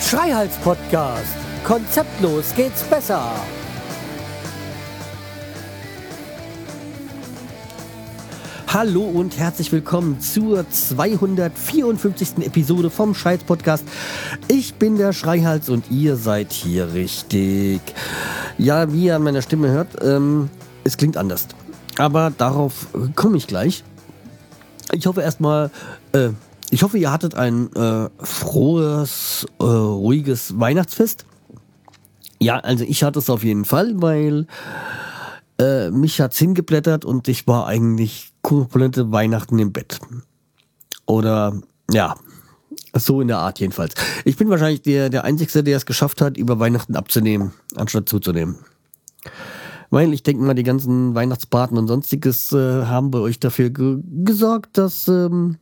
Schreihals Podcast. Konzeptlos geht's besser. Hallo und herzlich willkommen zur 254. Episode vom Scheiß Podcast. Ich bin der Schreihals und ihr seid hier richtig. Ja, wie ihr an meiner Stimme hört, ähm, es klingt anders. Aber darauf komme ich gleich. Ich hoffe erstmal, äh, ich hoffe, ihr hattet ein äh, frohes, äh, ruhiges Weihnachtsfest. Ja, also ich hatte es auf jeden Fall, weil äh, mich hat's hingeblättert und ich war eigentlich komplette Weihnachten im Bett. Oder ja, so in der Art jedenfalls. Ich bin wahrscheinlich der, der Einzige, der es geschafft hat, über Weihnachten abzunehmen, anstatt zuzunehmen. Weil ich denke mal, die ganzen Weihnachtsbraten und sonstiges äh, haben bei euch dafür ge gesorgt, dass ähm,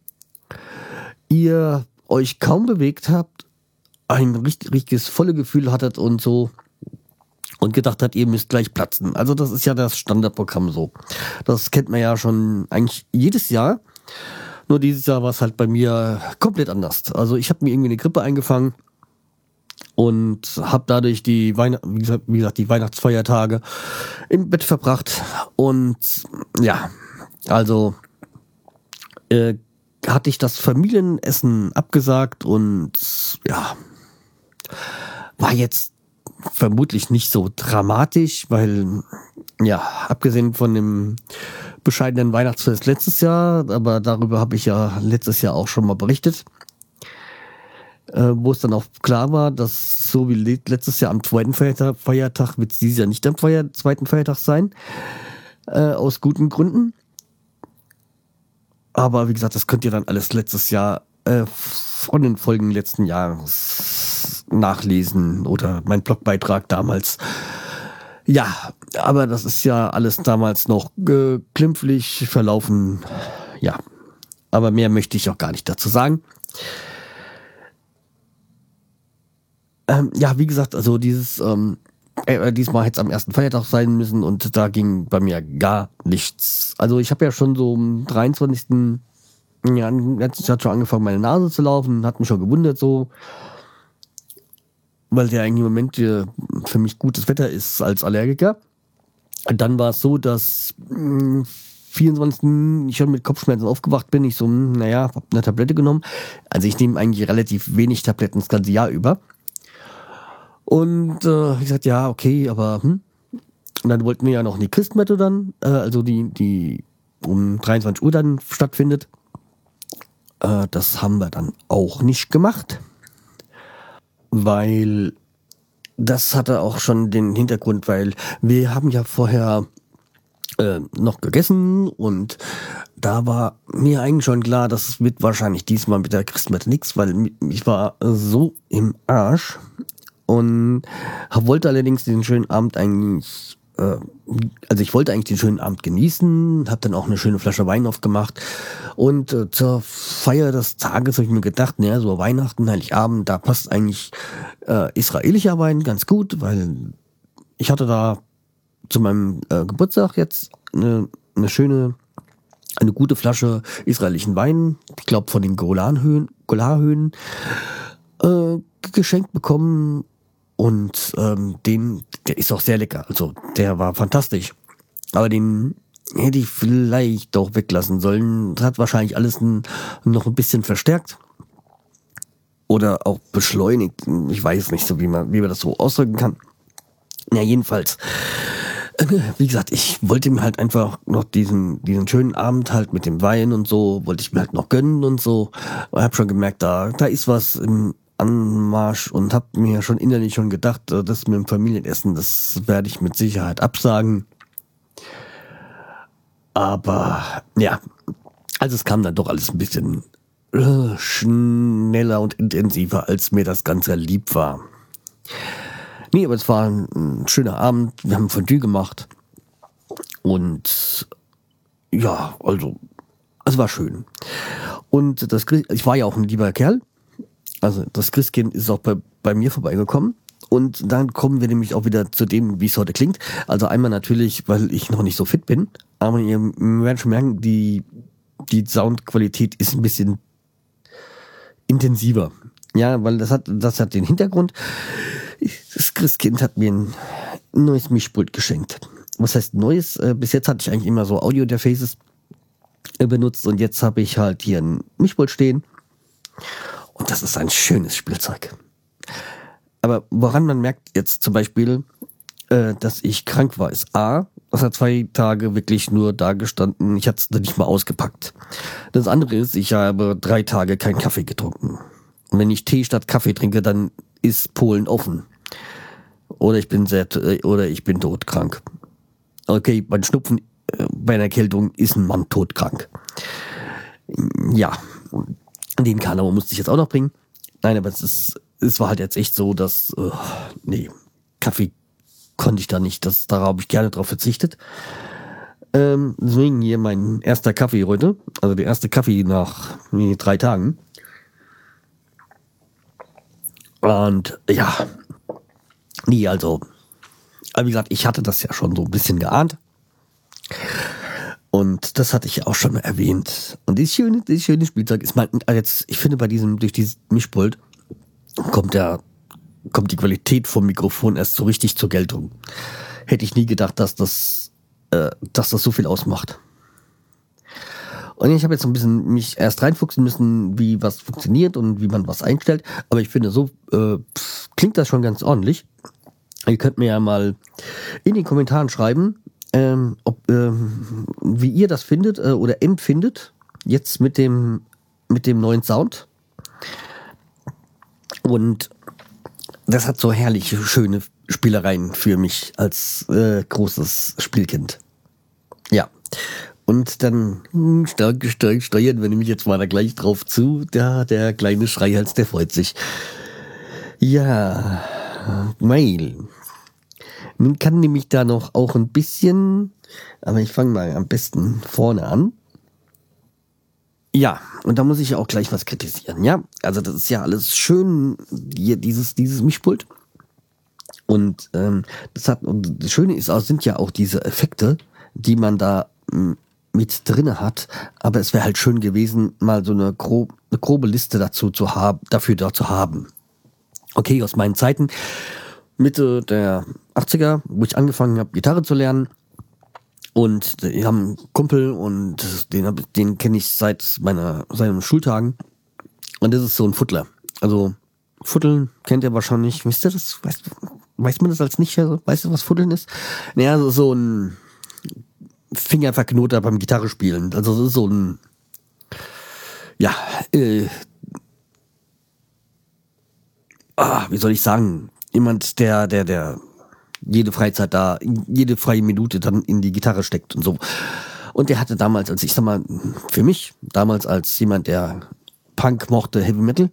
ihr euch kaum bewegt habt, ein richtig, richtiges volle Gefühl hattet und so und gedacht hat, ihr müsst gleich platzen. Also das ist ja das Standardprogramm so. Das kennt man ja schon eigentlich jedes Jahr. Nur dieses Jahr war es halt bei mir komplett anders. Also ich habe mir irgendwie eine Grippe eingefangen und habe dadurch die Weihn wie, gesagt, wie gesagt die Weihnachtsfeiertage im Bett verbracht und ja, also äh, hatte ich das Familienessen abgesagt und ja, war jetzt vermutlich nicht so dramatisch, weil ja, abgesehen von dem bescheidenen Weihnachtsfest letztes Jahr, aber darüber habe ich ja letztes Jahr auch schon mal berichtet, äh, wo es dann auch klar war, dass so wie letztes Jahr am zweiten Feiertag, wird es dieses Jahr nicht am Feier, zweiten Feiertag sein, äh, aus guten Gründen. Aber wie gesagt, das könnt ihr dann alles letztes Jahr äh, von den Folgen letzten Jahres nachlesen oder mein Blogbeitrag damals. Ja, aber das ist ja alles damals noch äh, glimpflich verlaufen. Ja, aber mehr möchte ich auch gar nicht dazu sagen. Ähm, ja, wie gesagt, also dieses ähm, äh, diesmal hätte es am ersten Feiertag sein müssen und da ging bei mir gar nichts. Also ich habe ja schon so am 23. Ja, letztes Jahr schon angefangen, meine Nase zu laufen, hat mich schon gewundert so, weil der eigentlich im Moment für mich gutes Wetter ist als Allergiker. Dann war es so, dass mh, 24. ich schon mit Kopfschmerzen aufgewacht bin. Ich so, mh, naja, hab eine Tablette genommen. Also ich nehme eigentlich relativ wenig Tabletten das ganze Jahr über. Und äh, ich sagte, ja, okay, aber hm. Und dann wollten wir ja noch die Christmette dann, äh, also die, die um 23 Uhr dann stattfindet. Äh, das haben wir dann auch nicht gemacht, weil das hatte auch schon den Hintergrund, weil wir haben ja vorher äh, noch gegessen und da war mir eigentlich schon klar, das wird wahrscheinlich diesmal mit der Christmette nichts, weil ich war so im Arsch und wollte allerdings den schönen Abend eigentlich äh, also ich wollte eigentlich den schönen Abend genießen, habe dann auch eine schöne Flasche Wein aufgemacht. Und äh, zur Feier des Tages habe ich mir gedacht, naja, so Weihnachten, Heiligabend, da passt eigentlich äh, israelischer Wein ganz gut, weil ich hatte da zu meinem äh, Geburtstag jetzt eine, eine schöne, eine gute Flasche israelischen Wein, ich glaube von den Golanhöhen, Golarhöhen, äh, geschenkt bekommen und ähm, den, der ist auch sehr lecker. Also der war fantastisch. Aber den hätte ich vielleicht doch weglassen sollen. Das hat wahrscheinlich alles ein, noch ein bisschen verstärkt. Oder auch beschleunigt. Ich weiß nicht so, wie man, wie man das so ausdrücken kann. Ja, jedenfalls. Äh, wie gesagt, ich wollte mir halt einfach noch diesen, diesen schönen Abend halt mit dem Wein und so, wollte ich mir halt noch gönnen und so. Ich habe schon gemerkt, da, da ist was im, Anmarsch und habe mir schon innerlich schon gedacht, äh, das mit dem Familienessen, das werde ich mit Sicherheit absagen. Aber ja, also es kam dann doch alles ein bisschen äh, schneller und intensiver, als mir das Ganze lieb war. Nee, aber es war ein, ein schöner Abend. Wir haben Fondue gemacht. Und ja, also, es war schön. Und das, ich war ja auch ein lieber Kerl. Also das Christkind ist auch bei, bei mir vorbeigekommen Und dann kommen wir nämlich auch wieder zu dem, wie es heute klingt. Also einmal natürlich, weil ich noch nicht so fit bin, aber ihr werdet schon merken, die, die Soundqualität ist ein bisschen intensiver. Ja, weil das hat, das hat den Hintergrund. Das Christkind hat mir ein neues Mischpult geschenkt. Was heißt neues? Äh, bis jetzt hatte ich eigentlich immer so Audio-Interfaces äh, benutzt und jetzt habe ich halt hier ein Mischpult stehen. Und das ist ein schönes Spielzeug. Aber woran man merkt jetzt zum Beispiel, äh, dass ich krank war, ist A, das hat zwei Tage wirklich nur da gestanden. Ich hatte es nicht mal ausgepackt. Das andere ist, ich habe drei Tage keinen Kaffee getrunken. Und wenn ich Tee statt Kaffee trinke, dann ist Polen offen. Oder ich bin sehr, oder ich bin todkrank. Okay, beim Schnupfen, äh, bei einer Erkältung ist ein Mann todkrank. Ja, den Kanal musste ich jetzt auch noch bringen. Nein, aber es ist, es war halt jetzt echt so, dass, uh, nee, Kaffee konnte ich da nicht. Das, da habe ich gerne drauf verzichtet. Ähm, deswegen hier mein erster Kaffee heute. Also der erste Kaffee nach nee, drei Tagen. Und ja, nee, also, aber wie gesagt, ich hatte das ja schon so ein bisschen geahnt. Und das hatte ich auch schon erwähnt. Und dieses schöne, dieses schöne Spielzeug ist mal, also jetzt, ich finde bei diesem, durch dieses Mischpult kommt der, kommt die Qualität vom Mikrofon erst so richtig zur Geltung. Hätte ich nie gedacht, dass das, äh, dass das so viel ausmacht. Und ich habe jetzt ein bisschen mich erst reinfuchsen müssen, wie was funktioniert und wie man was einstellt. Aber ich finde, so äh, klingt das schon ganz ordentlich. Ihr könnt mir ja mal in den Kommentaren schreiben, ähm, ob, ähm, wie ihr das findet äh, oder empfindet, jetzt mit dem, mit dem neuen Sound. Und das hat so herrliche, schöne Spielereien für mich als äh, großes Spielkind. Ja. Und dann hm, stark gesteuert steuern wir nämlich jetzt mal da gleich drauf zu. Da, der kleine Schreihals, der freut sich. Ja, Mail. Man kann nämlich da noch auch ein bisschen, aber ich fange mal am besten vorne an. Ja, und da muss ich ja auch gleich was kritisieren, ja. Also das ist ja alles schön, hier dieses, dieses Mischpult. Und ähm, das hat, und das Schöne ist auch, sind ja auch diese Effekte, die man da hm, mit drinne hat, aber es wäre halt schön gewesen, mal so eine, grob, eine grobe Liste dazu zu haben, dafür da zu haben. Okay, aus meinen Zeiten, Mitte der 80er, wo ich angefangen habe, Gitarre zu lernen. Und wir haben einen Kumpel und den, den kenne ich seit meiner, seinen Schultagen. Und das ist so ein Futtler. Also, Futteln kennt ihr wahrscheinlich. Wisst ihr das? Weiß, weiß man das als nicht? Weißt du, was Futteln ist? Naja, so ein Fingerverknoter beim Gitarre spielen. Also das ist so ein, ja, äh, ah, wie soll ich sagen, jemand, der, der, der jede Freizeit da, jede freie Minute dann in die Gitarre steckt und so. Und der hatte damals, als ich sag mal, für mich, damals als jemand, der Punk mochte, Heavy Metal,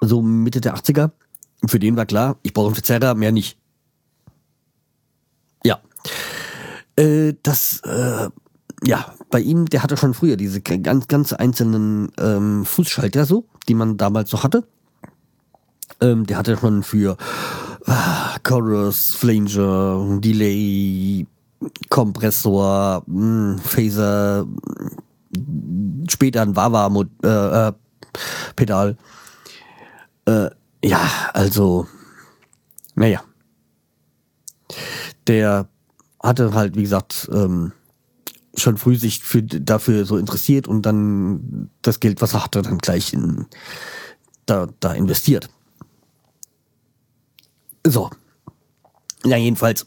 so Mitte der 80er, für den war klar, ich brauche einen Verzerrer, mehr nicht. Ja. Äh, das, äh, ja, bei ihm, der hatte schon früher diese ganz, ganz einzelnen ähm, Fußschalter so, die man damals so hatte. Ähm, der hatte schon für ah, Chorus, Flanger, Delay, Kompressor, mh, hm, Phaser, später ein Wawa-Pedal. Äh, äh, ja, also, naja. Der hatte halt, wie gesagt, ähm, schon früh sich für, dafür so interessiert und dann das Geld, was er hatte, dann gleich in, da, da investiert. So. Ja, jedenfalls.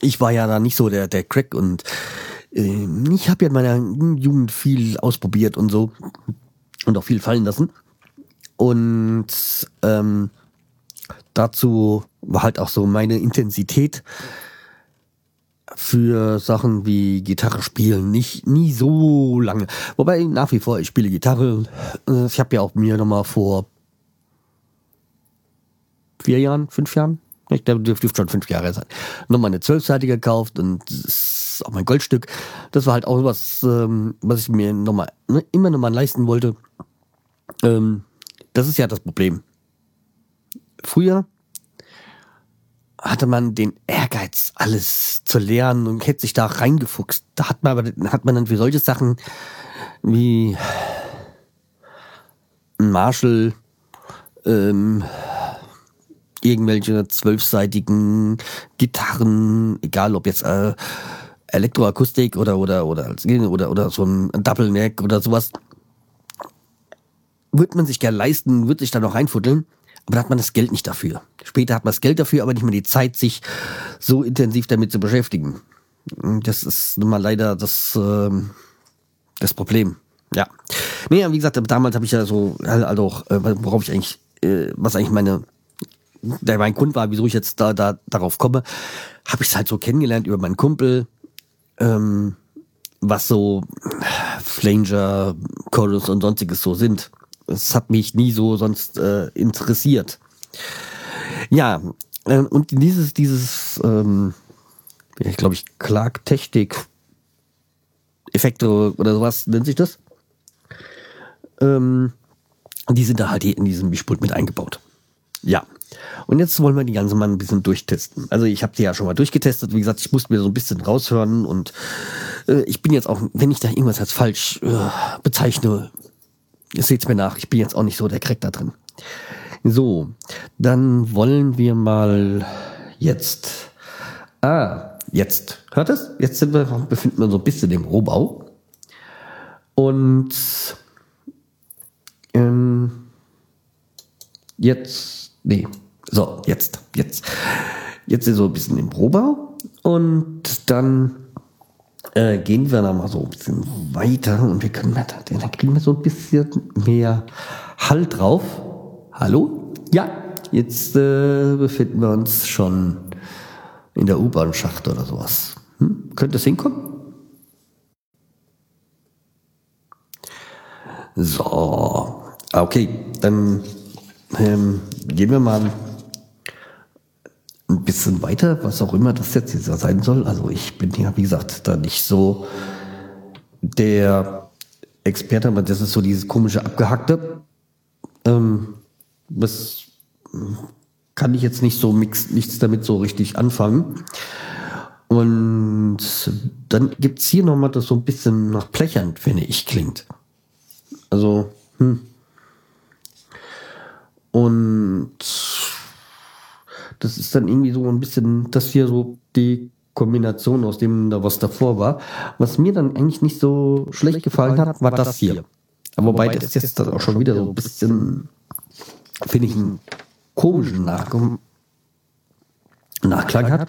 Ich war ja da nicht so der, der Crack und äh, ich habe ja in meiner Jugend viel ausprobiert und so und auch viel fallen lassen. Und ähm, dazu war halt auch so meine Intensität für Sachen wie Gitarre spielen nicht nie so lange. Wobei nach wie vor ich spiele Gitarre. Ich habe ja auch mir nochmal vor vier Jahren, fünf Jahren, ich glaube, dürfte schon fünf Jahre sein, nochmal eine zwölfseitige gekauft und das ist auch mein Goldstück. Das war halt auch was, ähm, was ich mir nochmal, ne, immer nochmal leisten wollte. Ähm, das ist ja das Problem. früher hatte man den Ehrgeiz, alles zu lernen und hätte sich da reingefuchst. Da hat man aber hat man dann für solche Sachen wie ein Marshall ähm, irgendwelche zwölfseitigen Gitarren, egal ob jetzt äh, Elektroakustik oder oder oder oder oder so ein Double Neck oder sowas, wird man sich gerne leisten, wird sich da noch reinfuddeln, aber da hat man das Geld nicht dafür. Später hat man das Geld dafür, aber nicht mehr die Zeit, sich so intensiv damit zu beschäftigen. Das ist nun mal leider das, äh, das Problem. Ja. Nee, wie gesagt, damals habe ich ja so, also auch, äh, worauf ich eigentlich, äh, was eigentlich meine der mein Grund war, wieso ich jetzt da, da darauf komme, habe ich es halt so kennengelernt über meinen Kumpel, ähm, was so Flanger, Chorus und sonstiges so sind. Es hat mich nie so sonst äh, interessiert. Ja, äh, und dieses, dieses, ähm, ich glaube ich, Clark Technik Effekte oder sowas nennt sich das. Ähm, die sind da halt in diesem Mischpult mit eingebaut. Ja, und jetzt wollen wir die ganze mal ein bisschen durchtesten. Also ich habe die ja schon mal durchgetestet. Wie gesagt, ich musste mir so ein bisschen raushören und äh, ich bin jetzt auch, wenn ich da irgendwas als falsch äh, bezeichne, seht's mir nach. Ich bin jetzt auch nicht so der Crack da drin. So, dann wollen wir mal jetzt. Ah, jetzt. Hört es? Jetzt sind wir, befinden wir uns so ein bisschen im Rohbau. Und ähm, jetzt, nee, so, jetzt, jetzt. Jetzt wir so ein bisschen im Rohbau und dann äh, gehen wir da mal so ein bisschen weiter und wir können, da, da kriegen wir so ein bisschen mehr Halt drauf. Hallo? Ja, jetzt äh, befinden wir uns schon in der U-Bahn-Schacht oder sowas. Hm? Könnte es hinkommen? So, okay, dann ähm, gehen wir mal ein bisschen weiter, was auch immer das jetzt sein soll. Also ich bin ja, wie gesagt, da nicht so der Experte, aber das ist so dieses komische Abgehackte. Ähm, was kann ich jetzt nicht so mix, nichts damit so richtig anfangen. Und dann gibt's hier nochmal das so ein bisschen nach Plechern, finde ich, klingt. Also, hm. Und das ist dann irgendwie so ein bisschen, das hier so die Kombination aus dem, da was davor war. Was mir dann eigentlich nicht so schlecht gefallen hat, war das hier. Aber wobei das jetzt auch schon wieder so ein bisschen, finde ich, einen komischen Nach Nachklang hat.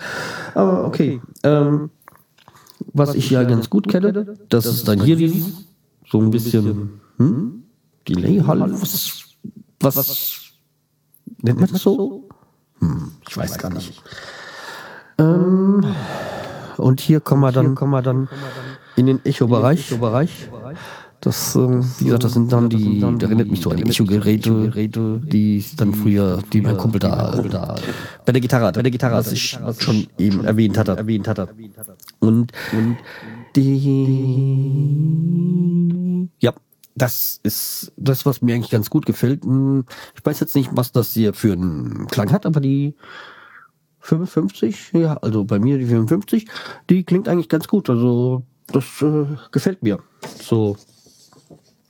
Aber okay. Ähm, was ich ja ganz gut kenne, das ist dann hier so ein bisschen hm? Delay-Hall. Was, was nennt man das so? Hm, ich weiß gar nicht. Ähm, und hier kommen wir dann, kommen wir dann in den Echo-Bereich. Das, ähm, wie gesagt, das sind dann die, da erinnert mich so an die Echo-Geräte, die dann früher, die mein Kumpel da, da bei der Gitarre, bei der Gitarre, was ich schon eben erwähnt hatte, erwähnt hatte. Und, und die, ja, das ist das, was mir eigentlich ganz gut gefällt. Hm, ich weiß jetzt nicht, was das hier für einen Klang hat, aber die 55, ja, also bei mir die 55, die klingt eigentlich ganz gut. Also das äh, gefällt mir. So.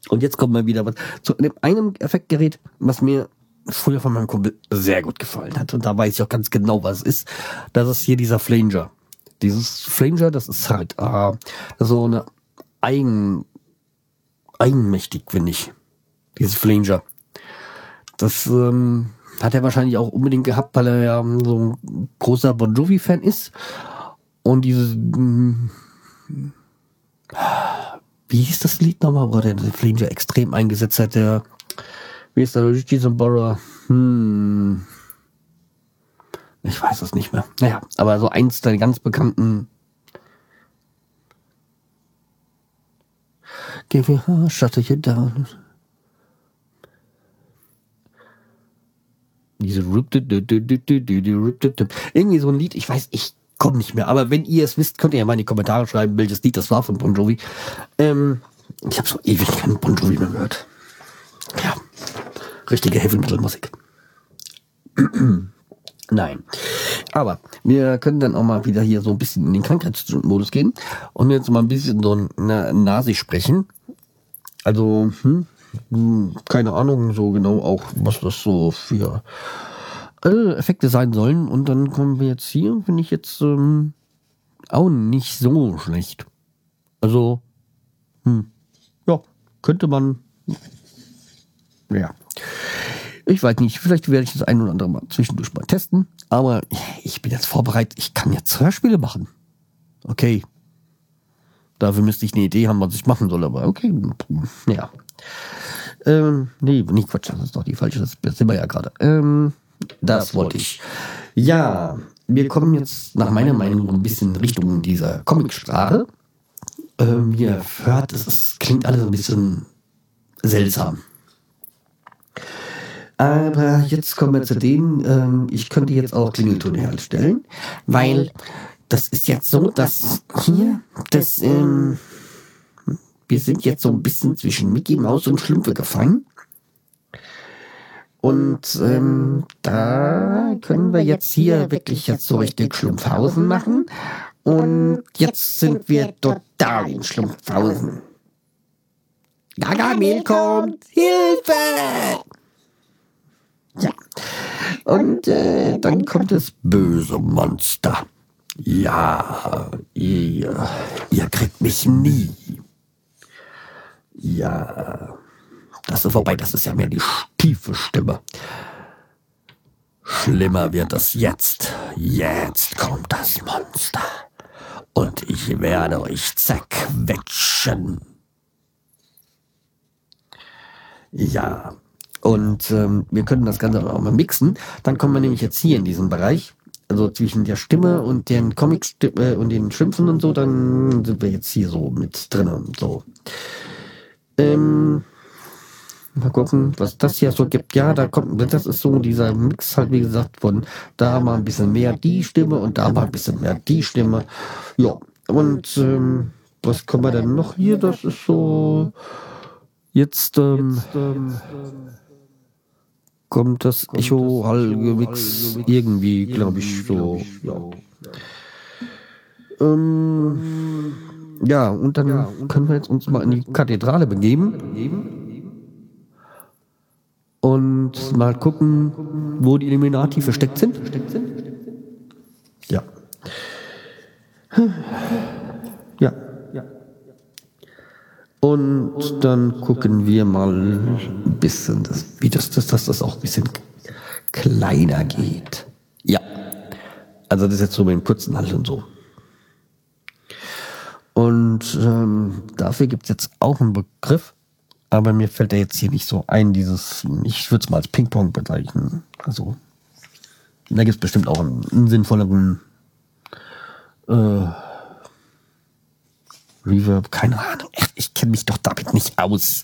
Und jetzt kommt mal wieder was zu einem Effektgerät, was mir früher von meinem Kumpel sehr gut gefallen hat. Und da weiß ich auch ganz genau, was es ist. Das ist hier dieser Flanger. Dieses Flanger, das ist halt äh, so eine eigen eigenmächtig, finde ich. Dieses Flanger. Das ähm, hat er wahrscheinlich auch unbedingt gehabt, weil er ja so ein großer Bon Jovi-Fan ist. Und dieses. Mh, wie hieß das Lied nochmal, wo der Flanger extrem eingesetzt hat? Der. Wie ist der Jason Borrower? Hm. Ich weiß es nicht mehr. Naja, aber so eins der ganz bekannten Shut you down. Diese irgendwie so ein Lied, ich weiß, ich komme nicht mehr, aber wenn ihr es wisst, könnt ihr ja mal in die Kommentare schreiben, welches Lied das war von Bon Jovi. Ähm, ich habe so ewig keinen Bon Jovi mehr gehört. Ja, richtige Heavy Metal Musik. Nein. Aber wir können dann auch mal wieder hier so ein bisschen in den Krankheitsmodus gehen und jetzt mal ein bisschen so na, Nasi sprechen. Also, hm, hm, keine Ahnung so genau auch, was das so für äh, Effekte sein sollen. Und dann kommen wir jetzt hier, finde ich jetzt ähm, auch nicht so schlecht. Also, hm, ja, könnte man, ja. Ich weiß nicht, vielleicht werde ich das ein oder andere mal zwischendurch mal testen. Aber ich bin jetzt vorbereitet, ich kann jetzt Hörspiele machen. Okay. Dafür müsste ich eine Idee haben, was ich machen soll, aber okay. Ja. Ähm, nee, nicht Quatsch, das ist doch die falsche, das sind wir ja gerade. Ähm, das, das wollte ich. Ja, wir kommen jetzt nach meiner Meinung ein bisschen Richtung dieser Comicsprache. Ähm, ihr hört, es, es klingt alles ein bisschen seltsam. Aber jetzt kommen wir zu dem, ähm, ich könnte jetzt auch Klingeltöne herstellen, weil das ist jetzt so, dass hier, das, ähm, wir sind jetzt so ein bisschen zwischen Mickey Maus und Schlümpfe gefangen. Und ähm, da können wir jetzt hier wirklich jetzt so richtig Schlumpfhausen machen. Und jetzt sind wir total in Schlumpfhausen. Gargamel kommt! Hilfe! Ja. Und äh, dann kommt das böse Monster. Ja, ihr, ihr kriegt mich nie. Ja, das ist vorbei, das ist ja mehr die tiefe Stimme. Schlimmer wird es jetzt. Jetzt kommt das Monster. Und ich werde euch zerquetschen. Ja, und ähm, wir können das Ganze auch mal mixen. Dann kommen wir nämlich jetzt hier in diesen Bereich. Also zwischen der Stimme und den Comics äh, und den Schimpfen und so, dann sind wir jetzt hier so mit drin und so. Ähm, mal gucken, was das hier so gibt. Ja, da kommt, das ist so dieser Mix halt, wie gesagt, von da mal ein bisschen mehr die Stimme und da mal ein bisschen mehr die Stimme. Ja, und ähm, was kommen wir denn noch hier? Das ist so jetzt, ähm, jetzt ähm, kommt das Echo-Hall-Mix irgendwie, glaube ich, so. Ja. Ähm, ja, und dann ja, und können wir jetzt uns mal in die Kathedrale begeben und mal gucken, wo die Illuminati versteckt sind. Ja. Ja. Und dann gucken wir mal ein bisschen, das, wie das, das, dass das auch ein bisschen kleiner geht. Ja. Also das ist jetzt so mit dem kurzen Halt und so. Und ähm, dafür gibt es jetzt auch einen Begriff, aber mir fällt der jetzt hier nicht so ein, dieses, ich würde es mal als Ping-Pong bezeichnen. Also, da gibt es bestimmt auch einen, einen sinnvolleren äh, Reverb, keine Ahnung. Ich kenne mich doch damit nicht aus.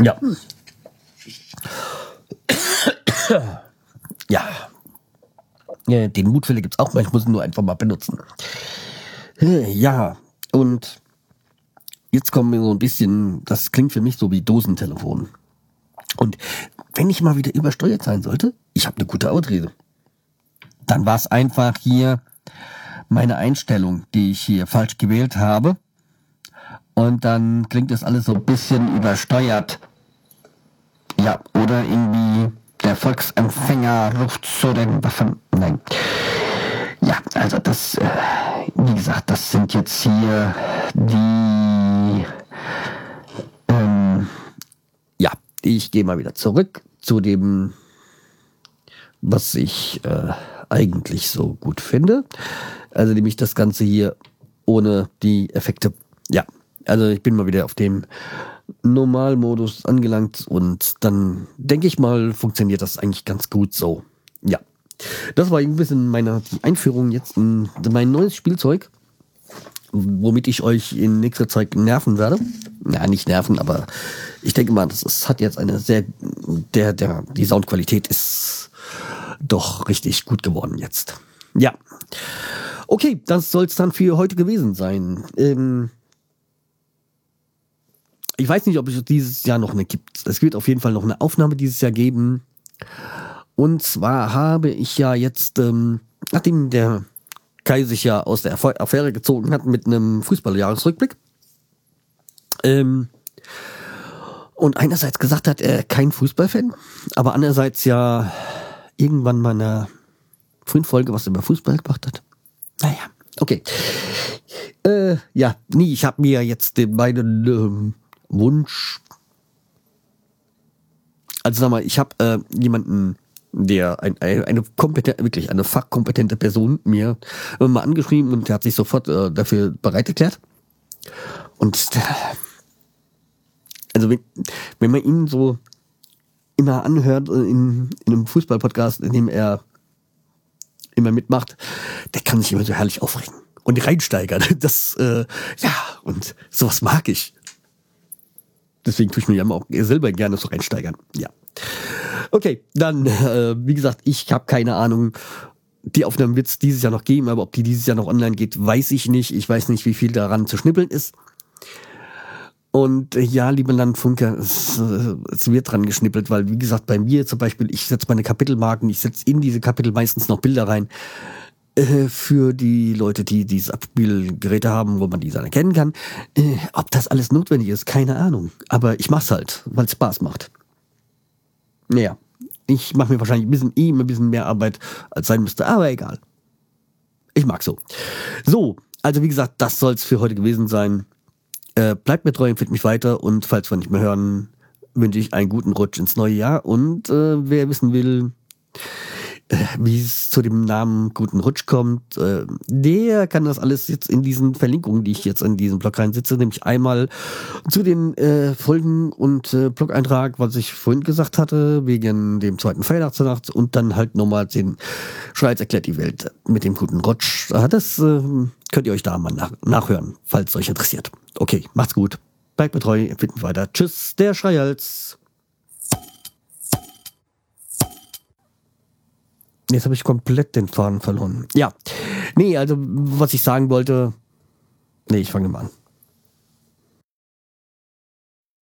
Ja. Ja. den Mutwille gibt es auch mal, ich muss ihn nur einfach mal benutzen. Ja, und jetzt kommen wir so ein bisschen, das klingt für mich so wie Dosentelefon. Und wenn ich mal wieder übersteuert sein sollte, ich habe eine gute Ausrede. Dann war es einfach hier meine Einstellung, die ich hier falsch gewählt habe. Und dann klingt das alles so ein bisschen übersteuert. Ja, oder irgendwie der Volksempfänger ruft zu den Waffen. Nein. Ja, also das, äh, wie gesagt, das sind jetzt hier die, ähm, ja, ich gehe mal wieder zurück zu dem, was ich äh, eigentlich so gut finde. Also nämlich das Ganze hier ohne die Effekte. Ja, also ich bin mal wieder auf dem Normalmodus angelangt und dann denke ich mal, funktioniert das eigentlich ganz gut so. Ja. Das war ein bisschen meine Einführung jetzt in mein neues Spielzeug, womit ich euch in nächster Zeit nerven werde. Ja, nicht nerven, aber ich denke mal, das ist, hat jetzt eine sehr, der, der, die Soundqualität ist doch richtig gut geworden jetzt. Ja. Okay, das soll es dann für heute gewesen sein. Ähm, ich weiß nicht, ob es dieses Jahr noch eine gibt. Es wird auf jeden Fall noch eine Aufnahme dieses Jahr geben. Und zwar habe ich ja jetzt, ähm, nachdem der Kai sich ja aus der Affäre gezogen hat mit einem Fußballjahresrückblick, ähm, und einerseits gesagt hat, er kein Fußballfan, aber andererseits ja irgendwann mal in einer frühen Folge was über Fußball gemacht hat. Naja, okay. Äh, ja, nee, ich habe mir jetzt den meinen ähm, Wunsch. Also sag mal, ich habe äh, jemanden, der ein, eine, eine kompetente, wirklich eine fachkompetente Person mir äh, mal angeschrieben und der hat sich sofort äh, dafür bereit erklärt. Und der, also wenn, wenn man ihn so immer anhört äh, in, in einem Fußballpodcast, in dem er immer mitmacht, der kann sich immer so herrlich aufregen und reinsteigern. Das, äh, ja, und sowas mag ich. Deswegen tue ich mir ja auch selber gerne so reinsteigern. Ja. Okay, dann, äh, wie gesagt, ich habe keine Ahnung. Die Aufnahme wird es dieses Jahr noch geben, aber ob die dieses Jahr noch online geht, weiß ich nicht. Ich weiß nicht, wie viel daran zu schnippeln ist. Und äh, ja, liebe Landfunker, es, äh, es, wird dran geschnippelt, weil wie gesagt, bei mir zum Beispiel, ich setze meine Kapitelmarken, ich setze in diese Kapitel meistens noch Bilder rein äh, für die Leute, die diese Abspielgeräte haben, wo man die dann erkennen kann. Äh, ob das alles notwendig ist, keine Ahnung. Aber ich mach's halt, weil es Spaß macht. Naja, ich mache mir wahrscheinlich ein bisschen eh ein bisschen mehr Arbeit, als sein müsste, aber egal. Ich mag so. So, also wie gesagt, das soll's für heute gewesen sein. Äh, bleibt mir treu, empfiehlt mich weiter und falls wir nicht mehr hören, wünsche ich einen guten Rutsch ins neue Jahr und äh, wer wissen will, äh, wie es zu dem Namen Guten Rutsch kommt, äh, der kann das alles jetzt in diesen Verlinkungen, die ich jetzt in diesem Blog reinsitze, nämlich einmal zu den äh, Folgen und äh, Blog-Eintrag, was ich vorhin gesagt hatte, wegen dem zweiten Weihnachtsnacht und dann halt nochmal den Schweiz erklärt die Welt mit dem Guten Rutsch. Das äh, könnt ihr euch da mal nach nachhören, falls es euch interessiert. Okay, macht's gut. Betreu, empfinden weiter. Tschüss, der Schreihals. Jetzt habe ich komplett den Faden verloren. Ja. Nee, also was ich sagen wollte. Nee, ich fange mal an.